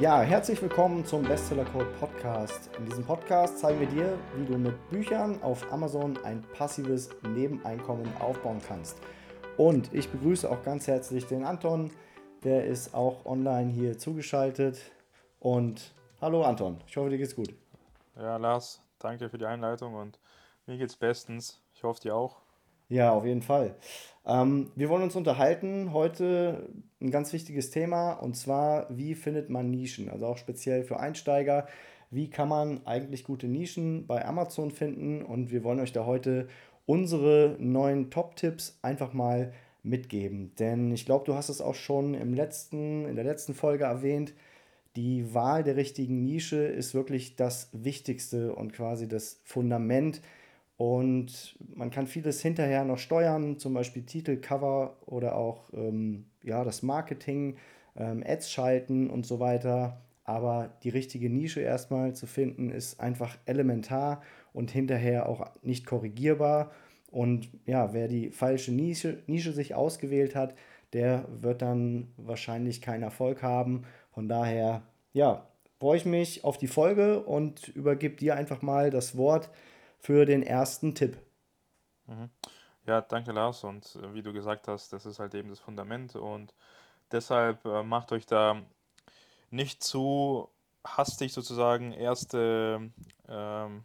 Ja, herzlich willkommen zum Bestseller Code Podcast. In diesem Podcast zeigen wir dir, wie du mit Büchern auf Amazon ein passives Nebeneinkommen aufbauen kannst. Und ich begrüße auch ganz herzlich den Anton, der ist auch online hier zugeschaltet. Und hallo Anton, ich hoffe, dir geht's gut. Ja, Lars, danke für die Einleitung und mir geht's bestens. Ich hoffe, dir auch. Ja, auf jeden Fall. Ähm, wir wollen uns unterhalten heute ein ganz wichtiges Thema und zwar, wie findet man Nischen? Also auch speziell für Einsteiger. Wie kann man eigentlich gute Nischen bei Amazon finden? Und wir wollen euch da heute unsere neuen Top-Tipps einfach mal mitgeben. Denn ich glaube, du hast es auch schon im letzten, in der letzten Folge erwähnt. Die Wahl der richtigen Nische ist wirklich das Wichtigste und quasi das Fundament und man kann vieles hinterher noch steuern, zum Beispiel Titel, Cover oder auch ähm, ja, das Marketing, ähm, Ads schalten und so weiter. Aber die richtige Nische erstmal zu finden, ist einfach elementar und hinterher auch nicht korrigierbar. Und ja, wer die falsche Nische, Nische sich ausgewählt hat, der wird dann wahrscheinlich keinen Erfolg haben. Von daher, ja, freue ich mich auf die Folge und übergebe dir einfach mal das Wort für den ersten Tipp. Mhm. Ja, danke Lars. Und äh, wie du gesagt hast, das ist halt eben das Fundament. Und deshalb äh, macht euch da nicht zu hastig sozusagen erste, ähm,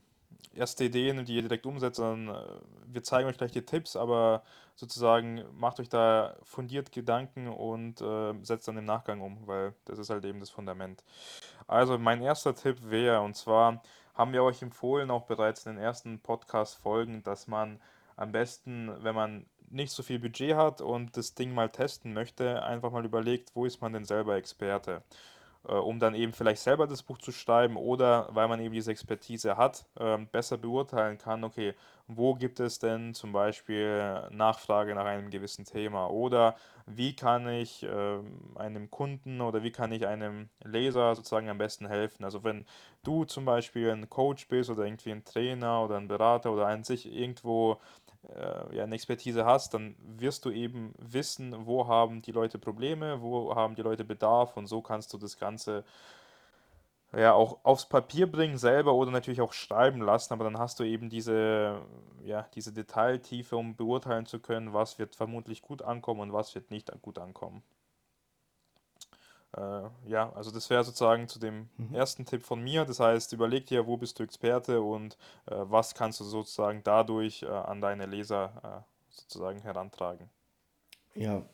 erste Ideen, die ihr direkt umsetzt, sondern äh, wir zeigen euch gleich die Tipps, aber sozusagen macht euch da fundiert Gedanken und äh, setzt dann im Nachgang um, weil das ist halt eben das Fundament. Also mein erster Tipp wäre, und zwar haben wir euch empfohlen, auch bereits in den ersten Podcast-Folgen, dass man am besten, wenn man nicht so viel Budget hat und das Ding mal testen möchte, einfach mal überlegt, wo ist man denn selber Experte um dann eben vielleicht selber das Buch zu schreiben oder weil man eben diese Expertise hat, ähm, besser beurteilen kann, okay, wo gibt es denn zum Beispiel Nachfrage nach einem gewissen Thema oder wie kann ich ähm, einem Kunden oder wie kann ich einem Leser sozusagen am besten helfen. Also wenn du zum Beispiel ein Coach bist oder irgendwie ein Trainer oder ein Berater oder an sich irgendwo äh, ja, eine Expertise hast, dann wirst du eben wissen, wo haben die Leute Probleme, wo haben die Leute Bedarf und so kannst du das Ganze ja auch aufs Papier bringen selber oder natürlich auch schreiben lassen, aber dann hast du eben diese, ja, diese Detailtiefe, um beurteilen zu können, was wird vermutlich gut ankommen und was wird nicht gut ankommen. Äh, ja, also das wäre sozusagen zu dem Mhm. ersten Tipp von mir. Das heißt, überleg dir, wo bist du Experte und äh, was kannst du sozusagen dadurch äh, an deine Leser äh, sozusagen herantragen. Ja,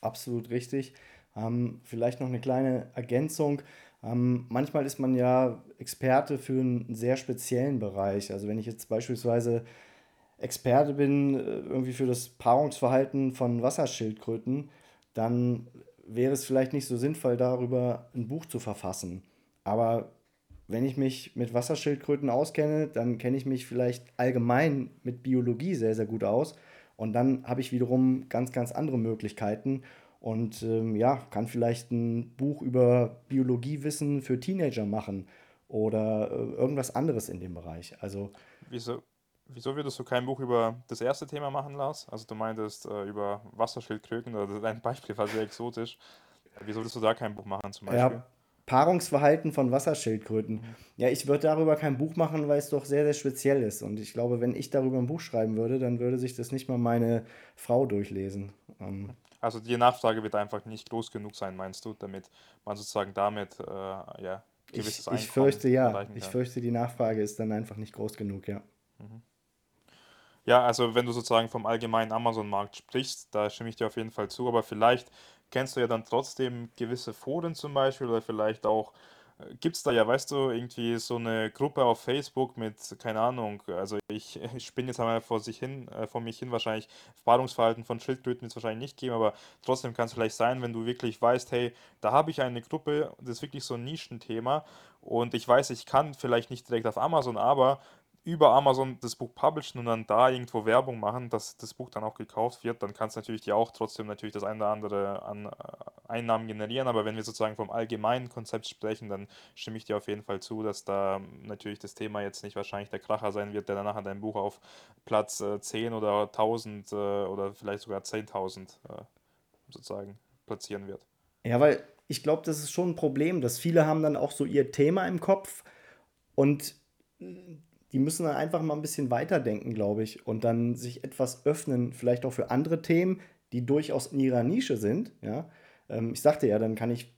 absolut richtig. Ähm, vielleicht noch eine kleine Ergänzung. Ähm, manchmal ist man ja Experte für einen sehr speziellen Bereich. Also wenn ich jetzt beispielsweise Experte bin, äh, irgendwie für das Paarungsverhalten von Wasserschildkröten, dann wäre es vielleicht nicht so sinnvoll, darüber ein Buch zu verfassen. Aber wenn ich mich mit Wasserschildkröten auskenne, dann kenne ich mich vielleicht allgemein mit Biologie sehr, sehr gut aus. Und dann habe ich wiederum ganz, ganz andere Möglichkeiten und ähm, ja, kann vielleicht ein Buch über Biologiewissen für Teenager machen oder äh, irgendwas anderes in dem Bereich. Also wieso, wieso würdest du kein Buch über das erste Thema machen, Lars? Also du meintest äh, über Wasserschildkröten oder dein Beispiel war sehr exotisch. Wieso würdest du da kein Buch machen zum Beispiel? Ja, Paarungsverhalten von Wasserschildkröten. Mhm. Ja, ich würde darüber kein Buch machen, weil es doch sehr, sehr speziell ist. Und ich glaube, wenn ich darüber ein Buch schreiben würde, dann würde sich das nicht mal meine Frau durchlesen. Ähm, also die Nachfrage wird einfach nicht groß genug sein, meinst du, damit man sozusagen damit äh, ja, gewisses ich, ich fürchte ja. Ich fürchte, die Nachfrage ist dann einfach nicht groß genug, ja. Mhm. Ja, also wenn du sozusagen vom allgemeinen Amazon-Markt sprichst, da stimme ich dir auf jeden Fall zu, aber vielleicht kennst du ja dann trotzdem gewisse Foren zum Beispiel oder vielleicht auch gibt es da ja, weißt du, irgendwie so eine Gruppe auf Facebook mit, keine Ahnung, also ich, ich spinne jetzt einmal vor sich hin, äh, vor mich hin wahrscheinlich, Paarungsverhalten von Schildkröten wird es wahrscheinlich nicht geben, aber trotzdem kann es vielleicht sein, wenn du wirklich weißt, hey, da habe ich eine Gruppe, das ist wirklich so ein Nischenthema und ich weiß, ich kann vielleicht nicht direkt auf Amazon, aber über Amazon das Buch publishen und dann da irgendwo Werbung machen, dass das Buch dann auch gekauft wird, dann kannst du natürlich dir auch trotzdem natürlich das eine oder andere an äh, Einnahmen generieren. Aber wenn wir sozusagen vom allgemeinen Konzept sprechen, dann stimme ich dir auf jeden Fall zu, dass da natürlich das Thema jetzt nicht wahrscheinlich der Kracher sein wird, der dann nachher dein Buch auf Platz äh, 10 oder 1000 äh, oder vielleicht sogar 10.000 äh, sozusagen platzieren wird. Ja, weil ich glaube, das ist schon ein Problem, dass viele haben dann auch so ihr Thema im Kopf und die müssen dann einfach mal ein bisschen weiterdenken, glaube ich, und dann sich etwas öffnen, vielleicht auch für andere Themen, die durchaus in ihrer Nische sind. Ja? Ähm, ich sagte ja, dann kann ich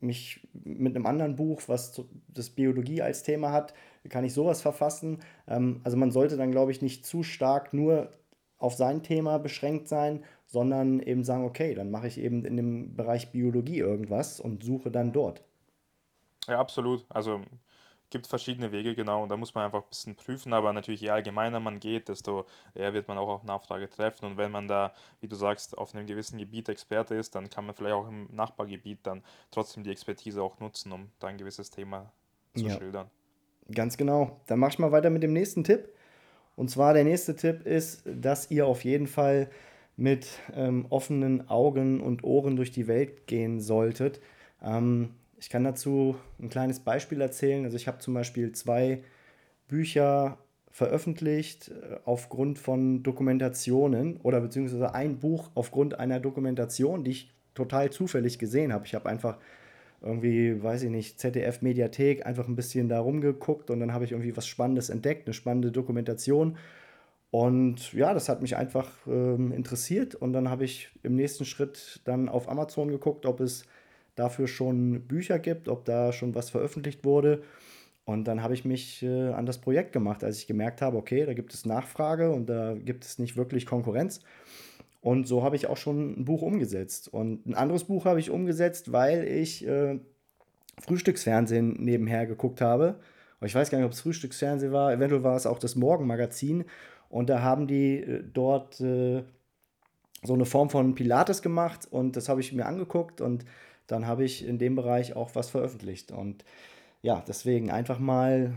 mich mit einem anderen Buch, was das Biologie als Thema hat, kann ich sowas verfassen. Ähm, also man sollte dann, glaube ich, nicht zu stark nur auf sein Thema beschränkt sein, sondern eben sagen, okay, dann mache ich eben in dem Bereich Biologie irgendwas und suche dann dort. Ja, absolut. Also gibt verschiedene Wege, genau, und da muss man einfach ein bisschen prüfen, aber natürlich, je allgemeiner man geht, desto eher wird man auch auf Nachfrage treffen. Und wenn man da, wie du sagst, auf einem gewissen Gebiet Experte ist, dann kann man vielleicht auch im Nachbargebiet dann trotzdem die Expertise auch nutzen, um da ein gewisses Thema zu Ja, schildern. ganz genau. Dann mach ich mal weiter mit dem nächsten Tipp. Und zwar der nächste Tipp ist, dass ihr auf jeden Fall mit ähm, offenen Augen und Ohren durch die Welt gehen solltet. Ähm, ich kann dazu ein kleines Beispiel erzählen. Also ich habe zum Beispiel zwei Bücher veröffentlicht äh, aufgrund von Dokumentationen oder beziehungsweise ein Buch aufgrund einer Dokumentation, die ich total zufällig gesehen habe. Ich habe einfach irgendwie, weiß ich nicht, ZDF Mediathek einfach ein bisschen da rumgeguckt und dann habe ich irgendwie was Spannendes entdeckt, eine spannende Dokumentation. Und ja, das hat mich einfach ähm, interessiert und dann habe ich im nächsten Schritt dann auf Amazon geguckt, ob es dafür schon Bücher gibt, ob da schon was veröffentlicht wurde. Und dann habe ich mich äh, an das Projekt gemacht, als ich gemerkt habe, okay, da gibt es Nachfrage und da gibt es nicht wirklich Konkurrenz. Und so habe ich auch schon ein Buch umgesetzt. Und ein anderes Buch habe ich umgesetzt, weil ich äh, Frühstücksfernsehen nebenher geguckt habe. Ich weiß gar nicht, ob es Frühstücksfernsehen war. Eventuell war es auch das Morgenmagazin. Und da haben die äh, dort äh, so eine Form von Pilates gemacht. Und das habe ich mir angeguckt. Und dann habe ich in dem Bereich auch was veröffentlicht. Und ja, deswegen einfach mal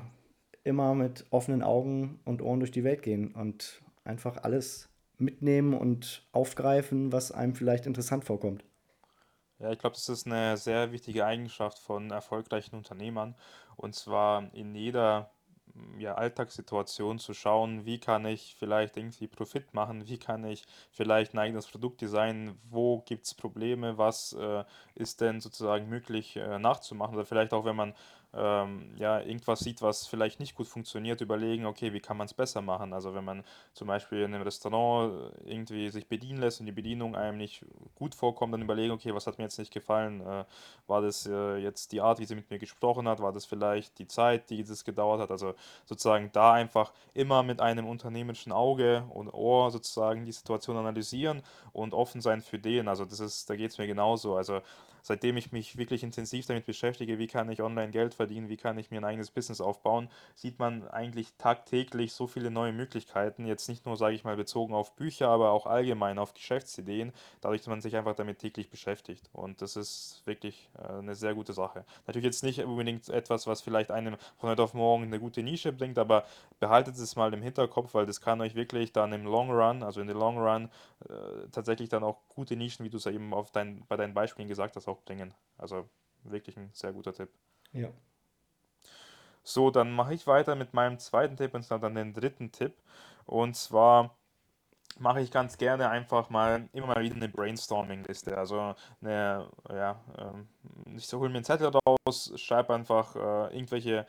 immer mit offenen Augen und Ohren durch die Welt gehen und einfach alles mitnehmen und aufgreifen, was einem vielleicht interessant vorkommt. Ja, ich glaube, das ist eine sehr wichtige Eigenschaft von erfolgreichen Unternehmern. Und zwar in jeder ja, Alltagssituation zu schauen, wie kann ich vielleicht irgendwie Profit machen, wie kann ich vielleicht ein eigenes Produkt designen, wo gibt es Probleme, was äh, ist denn sozusagen möglich äh, nachzumachen. Oder vielleicht auch, wenn man ähm, ja, irgendwas sieht, was vielleicht nicht gut funktioniert, überlegen, okay, wie kann man es besser machen? Also wenn man zum Beispiel in einem Restaurant äh, irgendwie sich bedienen lässt und die Bedienung einem nicht gut vorkommt, dann überlegen, okay, was hat mir jetzt nicht gefallen? Äh, war das äh, jetzt die Art, wie sie mit mir gesprochen hat? War das vielleicht die Zeit, die das gedauert hat? Also sozusagen da einfach immer mit einem unternehmerischen Auge und Ohr sozusagen die Situation analysieren und offen sein für den. Also das ist, da geht es mir genauso. Also seitdem ich mich wirklich intensiv damit beschäftige, wie kann ich online Geld verdienen, wie kann ich mir ein eigenes Business aufbauen, sieht man eigentlich tagtäglich so viele neue Möglichkeiten. Jetzt nicht nur, sage ich mal, bezogen auf Bücher, aber auch allgemein auf Geschäftsideen, dadurch, dass man sich einfach damit täglich beschäftigt. Und das ist wirklich äh, eine sehr gute Sache. Natürlich jetzt nicht unbedingt etwas, was vielleicht einem von heute auf morgen eine gute Nische bringt, aber behaltet es mal im Hinterkopf, weil das kann euch wirklich dann im Long Run, also in den Long Run, äh, tatsächlich dann auch gute Nischen, wie du es ja eben auf dein, bei deinen Beispielen gesagt hast, auch bringen. Also wirklich ein sehr guter Tipp. Ja. So, dann mache ich weiter mit meinem zweiten Tipp und zwar dann den dritten Tipp. Und zwar mache ich ganz gerne einfach mal immer mal wieder eine Brainstorming-Liste. Also eine, ja, ähm, ich so hole mir einen Zettel raus, schreibe einfach äh, irgendwelche,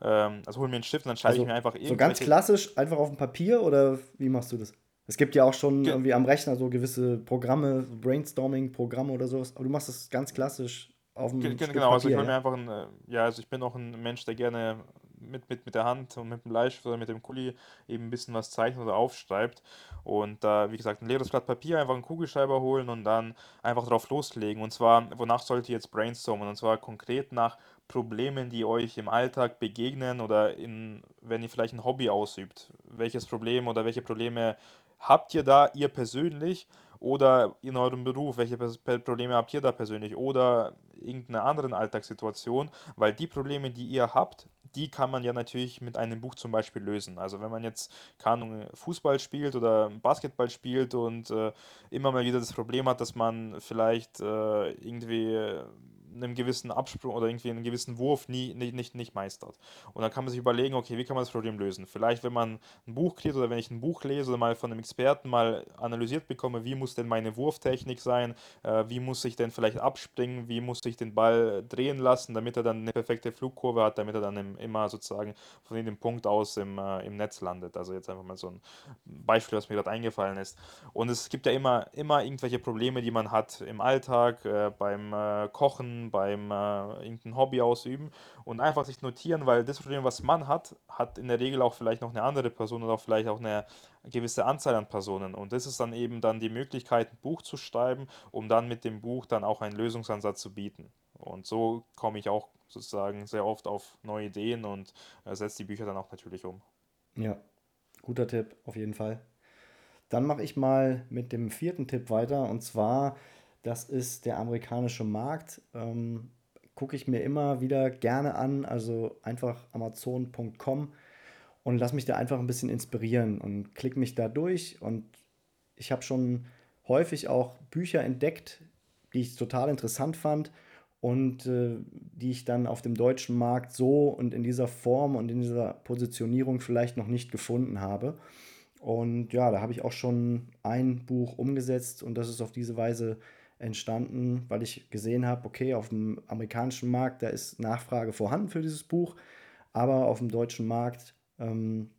ähm, also hole mir einen Stift und dann schreibe ich mir Also einfach so ganz irgendwelche. klassisch, einfach auf dem Papier oder wie machst du das? Es gibt ja auch schon Ge irgendwie am Rechner so gewisse Programme, Brainstorming-Programme oder sowas, aber du machst das ganz klassisch auf einem ge- Stück Genau, also ich Papier, mir ja? einfach ein, äh, ja, also ich bin auch ein Mensch, der gerne mit, mit, mit der Hand und mit dem Bleistift oder mit dem Kuli eben ein bisschen was zeichnet oder aufschreibt. Und da, wie gesagt, ein leeres Blatt Papier, einfach einen Kugelschreiber holen und dann einfach drauf loslegen. Und zwar, wonach sollt ihr jetzt brainstormen? Und zwar konkret nach Problemen, die euch im Alltag begegnen oder in, wenn ihr vielleicht ein Hobby ausübt. Welches Problem oder welche Probleme habt ihr da, ihr persönlich? Oder in eurem Beruf, welche Probleme habt ihr da persönlich? Oder irgendeiner anderen Alltagssituation? Weil die Probleme, die ihr habt, die kann man ja natürlich mit einem Buch zum Beispiel lösen. Also wenn man jetzt, keine Fußball spielt oder Basketball spielt und äh, immer mal wieder das Problem hat, dass man vielleicht äh, irgendwie einem gewissen Absprung oder irgendwie einen gewissen Wurf nie, nicht, nicht, nicht meistert. Und dann kann man sich überlegen, okay, wie kann man das Problem lösen? Vielleicht, wenn man ein Buch kriegt oder wenn ich ein Buch lese oder mal von einem Experten mal analysiert bekomme, wie muss denn meine Wurftechnik sein, äh, wie muss ich denn vielleicht abspringen, wie muss ich den Ball drehen lassen, damit er dann eine perfekte Flugkurve hat, damit er dann im, immer sozusagen von dem Punkt aus im, äh, im Netz landet. Also jetzt einfach mal so ein Beispiel, was mir gerade eingefallen ist. Und es gibt ja immer, immer irgendwelche Probleme, die man hat im Alltag, äh, beim äh, Kochen, beim äh, irgendein Hobby ausüben und einfach sich notieren, weil das Problem, was man hat, hat in der Regel auch vielleicht noch eine andere Person oder auch vielleicht auch eine gewisse Anzahl an Personen. Und das ist dann eben dann die Möglichkeit, ein Buch zu schreiben, um dann mit dem Buch dann auch einen Lösungsansatz zu bieten. Und so komme ich auch sozusagen sehr oft auf neue Ideen und äh, setze die Bücher dann auch natürlich um. Ja, guter Tipp, auf jeden Fall. Dann mache ich mal mit dem vierten Tipp weiter und zwar, das ist der amerikanische Markt. Ähm, Gucke ich mir immer wieder gerne an, also einfach amazon.com und lass mich da einfach ein bisschen inspirieren und klicke mich da durch. Und ich habe schon häufig auch Bücher entdeckt, die ich total interessant fand und äh, die ich dann auf dem deutschen Markt so und in dieser Form und in dieser Positionierung vielleicht noch nicht gefunden habe. Und ja, da habe ich auch schon ein Buch umgesetzt und das ist auf diese Weise entstanden, weil ich gesehen habe, okay, auf dem amerikanischen Markt, da ist Nachfrage vorhanden für dieses Buch, aber auf dem deutschen Markt, ähm,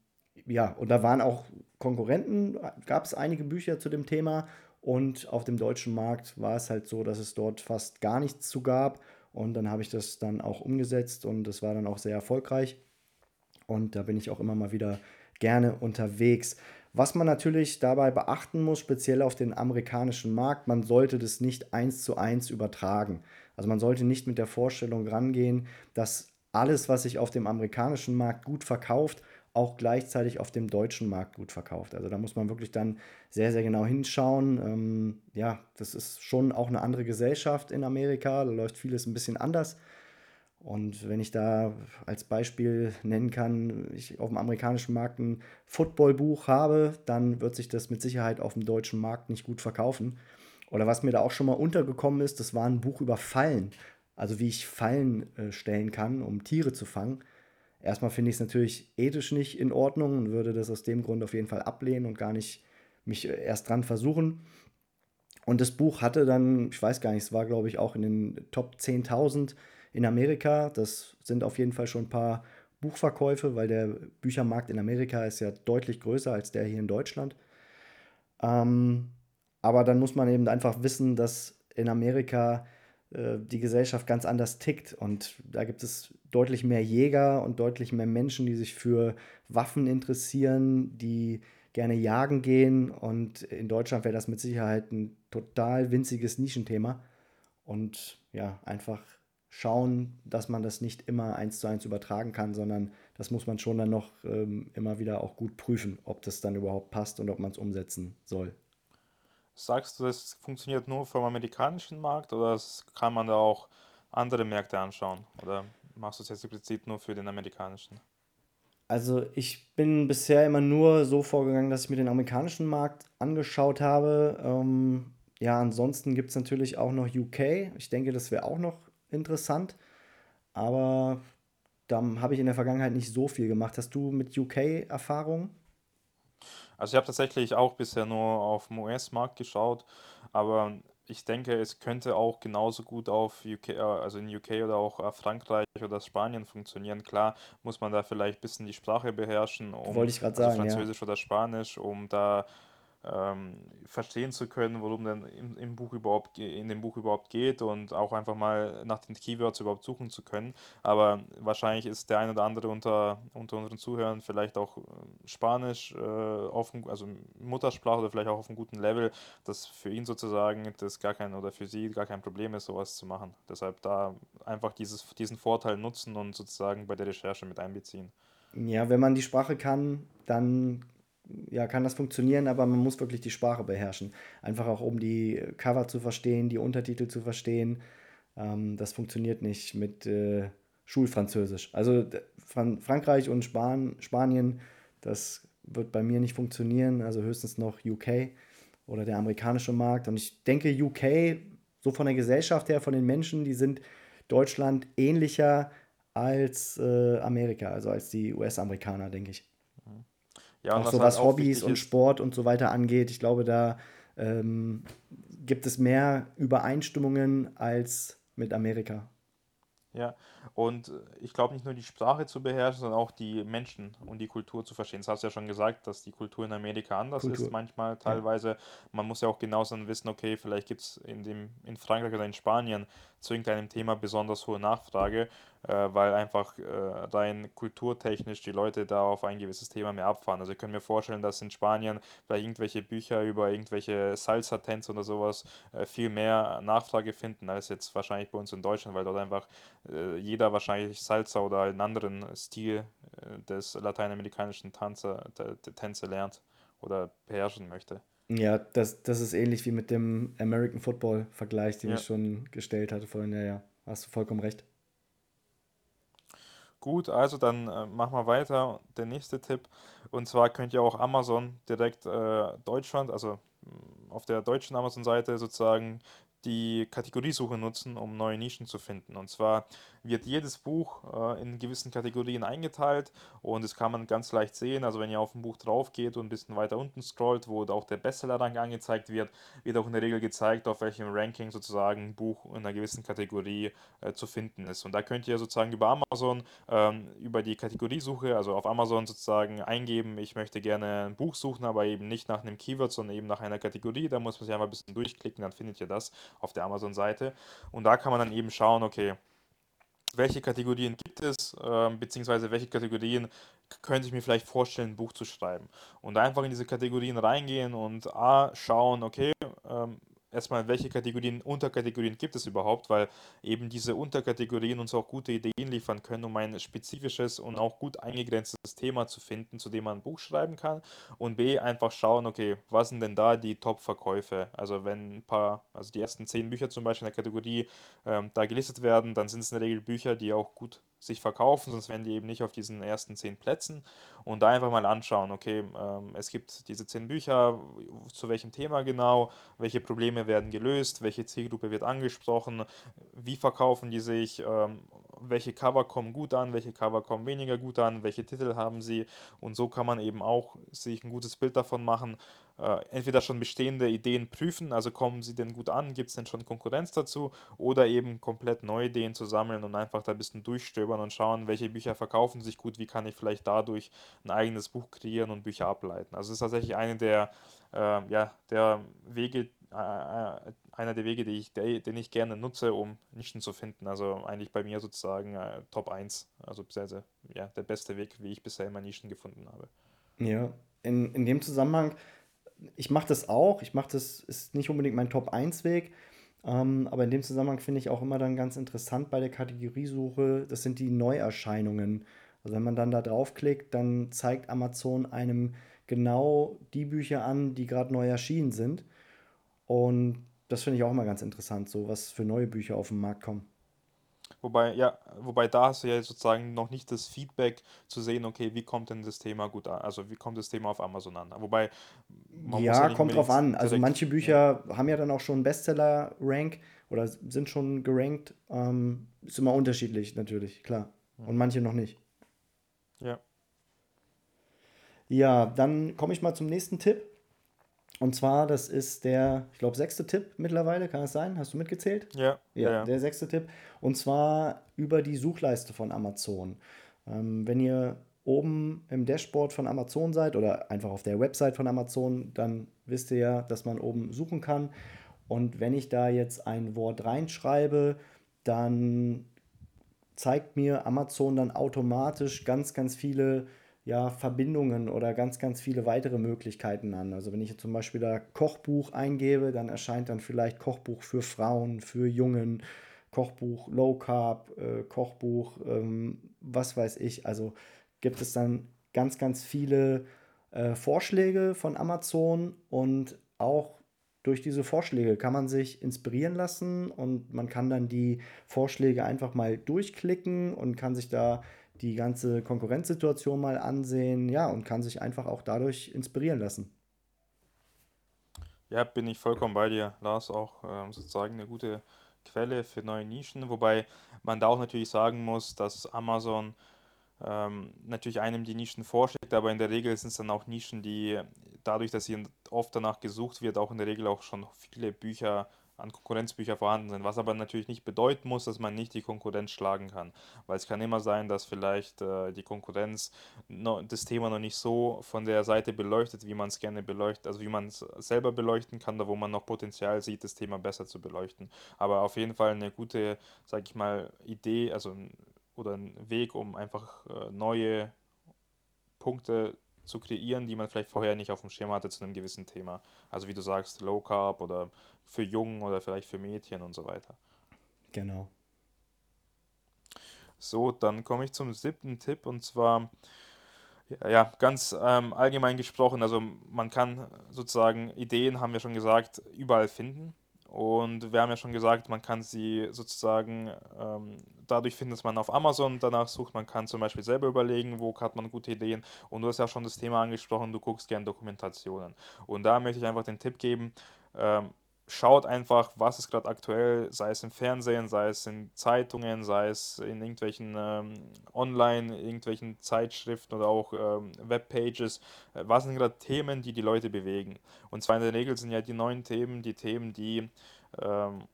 ja, und da waren auch Konkurrenten, gab es einige Bücher zu dem Thema und auf dem deutschen Markt war es halt so, dass es dort fast gar nichts zu gab und dann habe ich das dann auch umgesetzt und das war dann auch sehr erfolgreich und da bin ich auch immer mal wieder gerne unterwegs. Was man natürlich dabei beachten muss, speziell auf den amerikanischen Markt, man sollte das nicht eins zu eins übertragen. Also man sollte nicht mit der Vorstellung rangehen, dass alles, was sich auf dem amerikanischen Markt gut verkauft, auch gleichzeitig auf dem deutschen Markt gut verkauft. Also da muss man wirklich dann sehr, sehr genau hinschauen. Ähm, ja, das ist schon auch eine andere Gesellschaft in Amerika, da läuft vieles ein bisschen anders. Und wenn ich da als Beispiel nennen kann, ich auf dem amerikanischen Markt ein Footballbuch habe, dann wird sich das mit Sicherheit auf dem deutschen Markt nicht gut verkaufen. Oder was mir da auch schon mal untergekommen ist, das war ein Buch über Fallen. Also wie ich Fallen äh, stellen kann, um Tiere zu fangen. Erstmal finde ich es natürlich ethisch nicht in Ordnung und würde das aus dem Grund auf jeden Fall ablehnen und gar nicht mich äh, erst dran versuchen. Und das Buch hatte dann, ich weiß gar nicht, es war glaube ich auch in den Top 10.000 in Amerika. Das sind auf jeden Fall schon ein paar Buchverkäufe, weil der Büchermarkt in Amerika ist ja deutlich größer als der hier in Deutschland. Ähm, aber dann muss man eben einfach wissen, dass in Amerika äh, die Gesellschaft ganz anders tickt und da gibt es deutlich mehr Jäger und deutlich mehr Menschen, die sich für Waffen interessieren, die gerne jagen gehen und in Deutschland wäre das mit Sicherheit ein total winziges Nischenthema und ja, einfach schauen, dass man das nicht immer eins zu eins übertragen kann, sondern das muss man schon dann noch ähm, immer wieder auch gut prüfen, ob das dann überhaupt passt und ob man es umsetzen soll. Sagst du, das funktioniert nur vom amerikanischen Markt oder kann man da auch andere Märkte anschauen? Oder machst du es jetzt explizit nur für den amerikanischen? Also ich bin bisher immer nur so vorgegangen, dass ich mir den amerikanischen Markt angeschaut habe. Ähm, ja, ansonsten gibt es natürlich auch noch UK. Ich denke, das wäre auch noch interessant. Aber da habe ich in der Vergangenheit nicht so viel gemacht. Hast du mit UK Erfahrung? Also ich habe tatsächlich auch bisher nur auf dem US-Markt geschaut, aber ich denke, es könnte auch genauso gut auf UK, also in UK oder auch äh, Frankreich oder Spanien funktionieren. Klar muss man da vielleicht ein bisschen die Sprache beherrschen, um, Wollte ich also sagen, ja. Französisch oder Spanisch, um da ähm, verstehen zu können, worum denn im, im Buch überhaupt, in dem Buch überhaupt geht und auch einfach mal nach den Keywords überhaupt suchen zu können. Aber wahrscheinlich ist der ein oder andere unter, unter unseren Zuhörern vielleicht auch äh, Spanisch äh, auf, also Muttersprache oder vielleicht auch auf einem guten Level, dass für ihn sozusagen das gar kein oder für sie gar kein Problem ist, sowas zu machen. Deshalb da einfach dieses, diesen Vorteil nutzen und sozusagen bei der Recherche mit einbeziehen. Ja, wenn man die Sprache kann, dann ja, kann das funktionieren, aber man muss wirklich die Sprache beherrschen. Einfach auch, um die Cover zu verstehen, die Untertitel zu verstehen. Ähm, das funktioniert nicht mit äh, Schulfranzösisch. Also Fran Frankreich und Span Spanien, das wird bei mir nicht funktionieren. Also höchstens noch UK oder der amerikanische Markt. Und ich denke, UK, so von der Gesellschaft her, von den Menschen, die sind Deutschland ähnlicher als äh, Amerika, also als die US-Amerikaner, denke ich. Ja, und auch was so halt was Hobbys und Sport und so weiter angeht. Ich glaube, da ähm, gibt es mehr Übereinstimmungen als mit Amerika. Ja, und ich glaube nicht nur die Sprache zu beherrschen, sondern auch die Menschen und die Kultur zu verstehen. Das hast du ja schon gesagt, dass die Kultur in Amerika anders Kultur. ist manchmal Ja. teilweise. Man muss ja auch genauso dann wissen, okay, vielleicht gibt es in dem, in Frankreich oder in Spanien zu irgendeinem Thema besonders hohe Nachfrage äh, weil einfach äh, rein kulturtechnisch die Leute da auf ein gewisses Thema mehr abfahren. Also ich kann mir vorstellen, dass in Spanien bei irgendwelche Bücher über irgendwelche Salsa-Tänze oder sowas äh, viel mehr Nachfrage finden als jetzt wahrscheinlich bei uns in Deutschland, weil dort einfach äh, jeder wahrscheinlich Salsa oder einen anderen Stil äh, des lateinamerikanischen Tanze, Tänze lernt oder beherrschen möchte. Ja, das, das ist ähnlich wie mit dem American Football-Vergleich, den ja. ich schon gestellt hatte vorhin. Ja, ja, hast du vollkommen recht. Gut, also dann äh, machen wir weiter. Der nächste Tipp. Und zwar könnt ihr auch Amazon direkt äh, Deutschland, also mm, auf der deutschen Amazon-Seite sozusagen die Kategoriesuche nutzen, um neue Nischen zu finden. Und zwar wird jedes Buch äh, in gewissen Kategorien eingeteilt und das kann man ganz leicht sehen. Also wenn ihr auf ein Buch drauf geht und ein bisschen weiter unten scrollt, wo auch der Bestseller-Rang angezeigt wird, wird auch in der Regel gezeigt, auf welchem Ranking sozusagen ein Buch in einer gewissen Kategorie äh, zu finden ist. Und da könnt ihr sozusagen über Amazon, ähm, über die Kategoriesuche, also auf Amazon sozusagen eingeben, ich möchte gerne ein Buch suchen, aber eben nicht nach einem Keyword, sondern eben nach einer Kategorie. Da muss man sich einfach ein bisschen durchklicken, dann findet ihr das auf der Amazon-Seite. Und da kann man dann eben schauen, okay, welche Kategorien gibt es, äh, beziehungsweise welche Kategorien könnte ich mir vielleicht vorstellen, ein Buch zu schreiben. Und einfach in diese Kategorien reingehen und A, schauen, okay, ähm, erstmal, welche Kategorien, Unterkategorien gibt es überhaupt, weil eben diese Unterkategorien uns auch gute Ideen liefern können, um ein spezifisches und auch gut eingegrenztes Thema zu finden, zu dem man ein Buch schreiben kann. Und B, einfach schauen, okay, was sind denn da die Top-Verkäufe? Also wenn ein paar, also die ersten zehn Bücher zum Beispiel in der Kategorie ähm, da gelistet werden, dann sind es in der Regel Bücher, die auch gut sich verkaufen, sonst wären die eben nicht auf diesen ersten zehn Plätzen. Und da einfach mal anschauen, okay, ähm, es gibt diese zehn Bücher, zu welchem Thema genau, welche Probleme werden gelöst, welche Zielgruppe wird angesprochen, wie verkaufen die sich, ähm, welche Cover kommen gut an, welche Cover kommen weniger gut an, welche Titel haben sie. Und so kann man eben auch sich ein gutes Bild davon machen, äh, entweder schon bestehende Ideen prüfen, also kommen sie denn gut an, gibt es denn schon Konkurrenz dazu, oder eben komplett neue Ideen zu sammeln und einfach da ein bisschen durchstöbern und schauen, welche Bücher verkaufen sich gut, wie kann ich vielleicht dadurch ein eigenes Buch kreieren und Bücher ableiten. Also es ist tatsächlich eine der, äh, ja, der Wege, äh, äh, einer der Wege, die ich, der, den ich gerne nutze, um Nischen zu finden. Also eigentlich bei mir sozusagen äh, Top 1, also sehr, sehr, ja, der beste Weg, wie ich bisher immer Nischen gefunden habe. Ja, in, in dem Zusammenhang ich mache das auch. Ich mache das, ist nicht unbedingt mein Top-1-Weg. Ähm, aber in dem Zusammenhang finde ich auch immer dann ganz interessant bei der Kategoriesuche, das sind die Neuerscheinungen. Also wenn man dann da draufklickt, dann zeigt Amazon einem genau die Bücher an, die gerade neu erschienen sind. Und das finde ich auch immer ganz interessant, so was für neue Bücher auf den Markt kommen. Wobei, ja, wobei da hast du ja sozusagen noch nicht das Feedback zu sehen, okay, wie kommt denn das Thema gut an, also wie kommt das Thema auf Amazon an? Wobei, man ja Ja, kommt drauf an. Also manche Bücher haben ja dann auch schon Bestseller-Rank oder sind schon gerankt. Ähm, ist immer unterschiedlich natürlich, klar. Und mhm. manche noch nicht. Ja. Ja, dann komme ich mal zum nächsten Tipp. Und zwar, das ist der, ich glaube, sechste Tipp mittlerweile, kann es sein? Hast du mitgezählt? Ja. Ja, ja. der sechste Tipp. Und zwar über die Suchleiste von Amazon. Ähm, wenn ihr oben im Dashboard von Amazon seid oder einfach auf der Website von Amazon, dann wisst ihr ja, dass man oben suchen kann. Und wenn ich da jetzt ein Wort reinschreibe, dann zeigt mir Amazon dann automatisch ganz, ganz viele ja, Verbindungen oder ganz, ganz viele weitere Möglichkeiten an. Also wenn ich zum Beispiel da Kochbuch eingebe, dann erscheint dann vielleicht Kochbuch für Frauen, für Jungen, Kochbuch Low Carb, äh, Kochbuch, ähm, was weiß ich. Also gibt es dann ganz, ganz viele äh, Vorschläge von Amazon und auch durch diese Vorschläge kann man sich inspirieren lassen und man kann dann die Vorschläge einfach mal durchklicken und kann sich da die ganze Konkurrenzsituation mal ansehen, ja, und kann sich einfach auch dadurch inspirieren lassen. Ja, bin ich vollkommen bei dir, Lars, auch ähm, sozusagen eine gute Quelle für neue Nischen, wobei man da auch natürlich sagen muss, dass Amazon ähm, natürlich einem die Nischen vorschlägt, aber in der Regel sind es dann auch Nischen, die dadurch, dass hier oft danach gesucht wird, auch in der Regel auch schon viele Bücher an Konkurrenzbücher vorhanden sind, was aber natürlich nicht bedeuten muss, dass man nicht die Konkurrenz schlagen kann, weil es kann immer sein, dass vielleicht äh, die Konkurrenz no, das Thema noch nicht so von der Seite beleuchtet, wie man es gerne beleuchtet, also wie man es selber beleuchten kann, da wo man noch Potenzial sieht, das Thema besser zu beleuchten. Aber auf jeden Fall eine gute, sag ich mal, Idee, also oder ein Weg, um einfach äh, neue Punkte zu kreieren, die man vielleicht vorher nicht auf dem Schirm hatte zu einem gewissen Thema. Also wie du sagst, Low Carb oder für Jungen oder vielleicht für Mädchen und so weiter. Genau. So, dann komme ich zum siebten Tipp und zwar, ja, ganz ähm, allgemein gesprochen, also man kann sozusagen Ideen, haben wir schon gesagt, überall finden. Und wir haben ja schon gesagt, man kann sie sozusagen ähm, dadurch finden, dass man auf Amazon danach sucht. Man kann zum Beispiel selber überlegen, wo hat man gute Ideen. Und du hast ja schon das Thema angesprochen, du guckst gerne Dokumentationen. Und da möchte ich einfach den Tipp geben, ähm, schaut einfach, was ist gerade aktuell, sei es im Fernsehen, sei es in Zeitungen, sei es in irgendwelchen ähm, Online, irgendwelchen Zeitschriften oder auch ähm, Webpages. Äh, was sind gerade Themen, die die Leute bewegen? Und zwar in der Regel sind ja die neuen Themen die Themen, die ähm,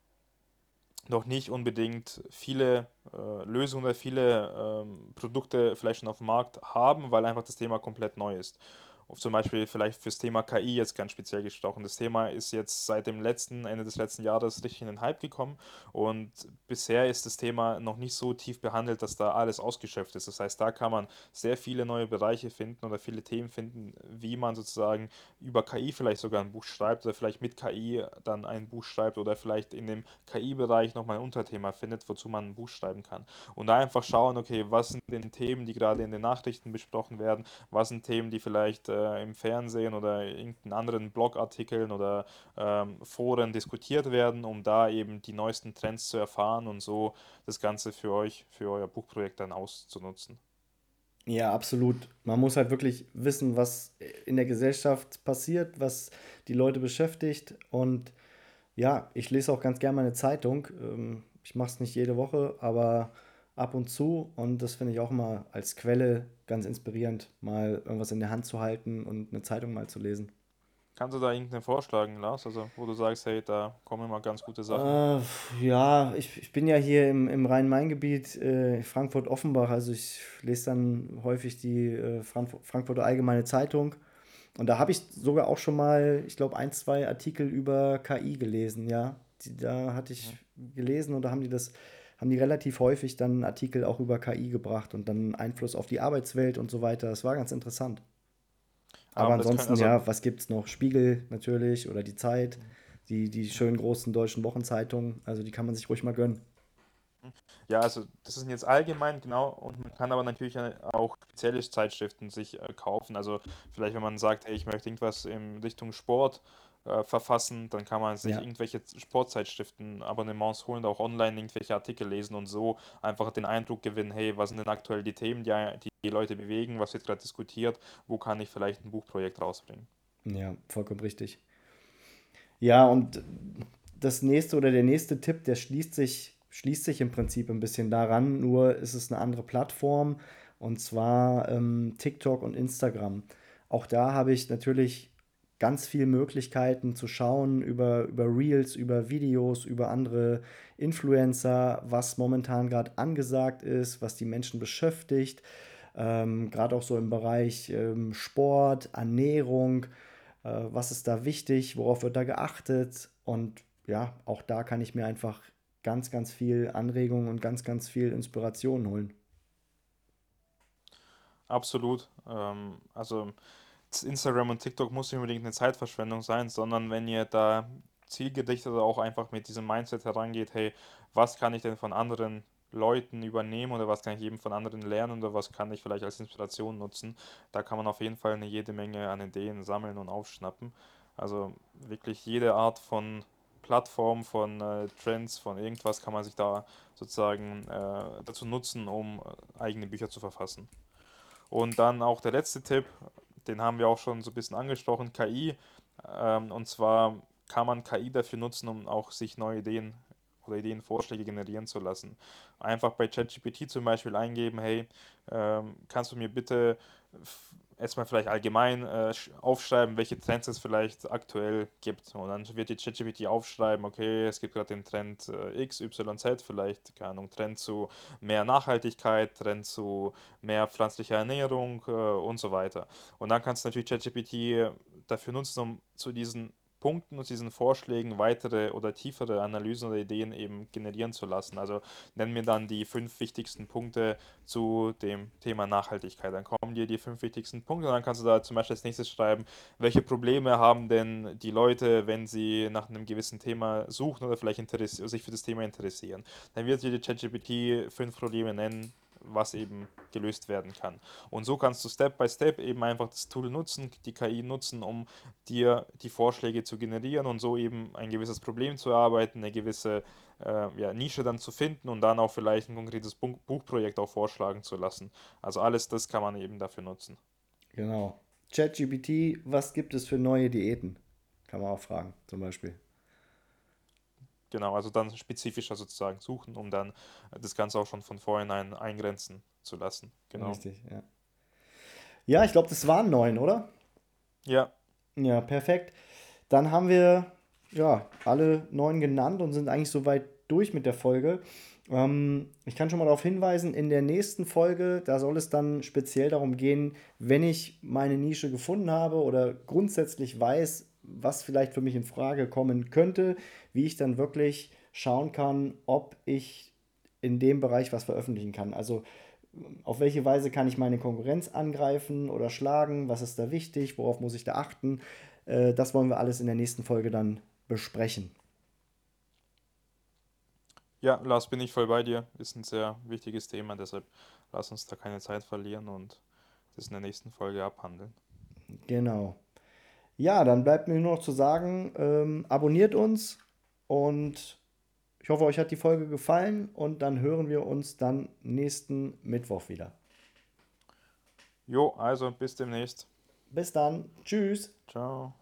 noch nicht unbedingt viele äh, Lösungen oder viele ähm, Produkte vielleicht schon auf dem Markt haben, weil einfach das Thema komplett neu ist zum Beispiel vielleicht fürs Thema KI jetzt ganz speziell gesprochen. Das Thema ist jetzt seit dem letzten, Ende des letzten Jahres richtig in den Hype gekommen und bisher ist das Thema noch nicht so tief behandelt, dass da alles ausgeschöpft ist. Das heißt, da kann man sehr viele neue Bereiche finden oder viele Themen finden, wie man sozusagen über KI vielleicht sogar ein Buch schreibt oder vielleicht mit KI dann ein Buch schreibt oder vielleicht in dem KI-Bereich nochmal ein Unterthema findet, wozu man ein Buch schreiben kann. Und da einfach schauen, okay, was sind denn Themen, die gerade in den Nachrichten besprochen werden, was sind Themen, die vielleicht äh, äh, im Fernsehen oder irgendeinen anderen Blogartikeln oder ähm, Foren diskutiert werden, um da eben die neuesten Trends zu erfahren und so das Ganze für euch, für euer Buchprojekt dann auszunutzen. Ja, absolut. Man muss halt wirklich wissen, was in der Gesellschaft passiert, was die Leute beschäftigt. Und ja, ich lese auch ganz gerne meine Zeitung. Ähm, ich mache es nicht jede Woche, aber ab und zu und das finde ich auch mal als Quelle ganz inspirierend, mal irgendwas in der Hand zu halten und eine Zeitung mal zu lesen. Kannst du da irgendeinen vorschlagen, Lars? Also, wo du sagst, hey, da kommen immer ganz gute Sachen. Äh, ja, ich, ich bin ja hier im, im Rhein-Main-Gebiet, äh, Frankfurt-Offenbach, also ich lese dann häufig die äh, Frankfurt, Frankfurter Allgemeine Zeitung. Und da habe ich sogar auch schon mal, ich glaube, ein, zwei Artikel über KI gelesen, ja. Die, da hatte ich mhm. gelesen und da haben die das haben die relativ häufig dann Artikel auch über KI gebracht und dann Einfluss auf die Arbeitswelt und so weiter. Das war ganz interessant. Aber, Aber ansonsten, also ja, was gibt es noch? Spiegel natürlich oder die Zeit, die, die schönen großen deutschen Wochenzeitungen, also die kann man sich ruhig mal gönnen. Ja, also das sind jetzt allgemein, genau, und man kann aber natürlich auch spezielle Zeitschriften sich äh, kaufen. Also vielleicht, wenn man sagt, hey, ich möchte irgendwas in Richtung Sport äh, verfassen. Dann kann man sich ja. irgendwelche Sportzeitschriften, Abonnements holen, auch online irgendwelche Artikel lesen und so einfach den Eindruck gewinnen, hey, was sind denn aktuell die Themen, die die Leute bewegen, was wird gerade diskutiert, wo kann ich vielleicht ein Buchprojekt rausbringen. Ja, vollkommen richtig. Ja, und das nächste oder der nächste Tipp, der schließt sich, schließt sich im Prinzip ein bisschen daran, nur ist es eine andere Plattform und zwar ähm, TikTok und Instagram. Auch da habe ich natürlich ganz viele Möglichkeiten zu schauen über, über Reels, über Videos, über andere Influencer, was momentan gerade angesagt ist, was die Menschen beschäftigt. Ähm, gerade auch so im Bereich ähm, Sport, Ernährung, äh, was ist da wichtig, worauf wird da geachtet. Und ja, auch da kann ich mir einfach ganz, ganz viel Anregung und ganz, ganz viel Inspiration holen. Absolut. Ähm, also Instagram und TikTok muss nicht unbedingt eine Zeitverschwendung sein, sondern wenn ihr da zielgerichtet auch einfach mit diesem Mindset herangeht, hey, was kann ich denn von anderen Leuten übernehmen oder was kann ich eben von anderen lernen oder was kann ich vielleicht als Inspiration nutzen, da kann man auf jeden Fall eine jede Menge an Ideen sammeln und aufschnappen. Also wirklich jede Art von Plattform, von äh, Trends, von irgendwas kann man sich da sozusagen äh, dazu nutzen, um äh, eigene Bücher zu verfassen. Und dann auch der letzte Tipp, den haben wir auch schon so ein bisschen angesprochen, KI. Ähm, und zwar kann man KI dafür nutzen, um auch sich neue Ideen oder Ideenvorschläge generieren zu lassen. Einfach bei ChatGPT zum Beispiel eingeben, hey, ähm, kannst du mir bitte erstmal vielleicht allgemein äh, aufschreiben, welche Trends es vielleicht aktuell gibt. Und dann wird die ChatGPT aufschreiben, okay, es gibt gerade den Trend äh, X, Y, Z, vielleicht, keine Ahnung, Trend zu mehr Nachhaltigkeit, Trend zu mehr pflanzlicher Ernährung äh, und so weiter. Und dann kannst du natürlich ChatGPT dafür nutzen, um zu diesen Punkten und diesen Vorschlägen weitere oder tiefere Analysen oder Ideen eben generieren zu lassen. Also nennen wir dann die fünf wichtigsten Punkte zu dem Thema Nachhaltigkeit. Dann kommen dir die fünf wichtigsten Punkte und dann kannst du da zum Beispiel als nächstes schreiben, welche Probleme haben denn die Leute, wenn sie nach einem gewissen Thema suchen oder vielleicht sich für das Thema interessieren. Dann wird dir die ChatGPT fünf Probleme nennen, was eben gelöst werden kann. Und so kannst du Step by Step eben einfach das Tool nutzen, die KI nutzen, um dir die Vorschläge zu generieren und so eben ein gewisses Problem zu erarbeiten, eine gewisse äh, ja, Nische dann zu finden und dann auch vielleicht ein konkretes Buchprojekt auch vorschlagen zu lassen. Also alles das kann man eben dafür nutzen. Genau. ChatGPT, was gibt es für neue Diäten? Kann man auch fragen, zum Beispiel. Genau, also dann spezifischer sozusagen suchen, um dann das Ganze auch schon von vornherein eingrenzen zu lassen. Genau. Richtig, ja. Ja, ich glaube, das waren neun, oder? Ja. Ja, perfekt. Dann haben wir ja alle neun genannt und sind eigentlich soweit durch mit der Folge. Ähm, ich kann schon mal darauf hinweisen, in der nächsten Folge, da soll es dann speziell darum gehen, wenn ich meine Nische gefunden habe oder grundsätzlich weiß, was vielleicht für mich in Frage kommen könnte, wie ich dann wirklich schauen kann, ob ich in dem Bereich was veröffentlichen kann. Also auf welche Weise kann ich meine Konkurrenz angreifen oder schlagen, was ist da wichtig, worauf muss ich da achten. Äh, das wollen wir alles in der nächsten Folge dann besprechen. Ja, Lars, bin ich voll bei dir. Ist ein sehr wichtiges Thema, deshalb lass uns da keine Zeit verlieren und das in der nächsten Folge abhandeln. Genau. Ja, dann bleibt mir nur noch zu sagen, ähm, abonniert uns und ich hoffe, euch hat die Folge gefallen und dann hören wir uns dann nächsten Mittwoch wieder. Jo, also bis demnächst. Bis dann. Tschüss. Ciao.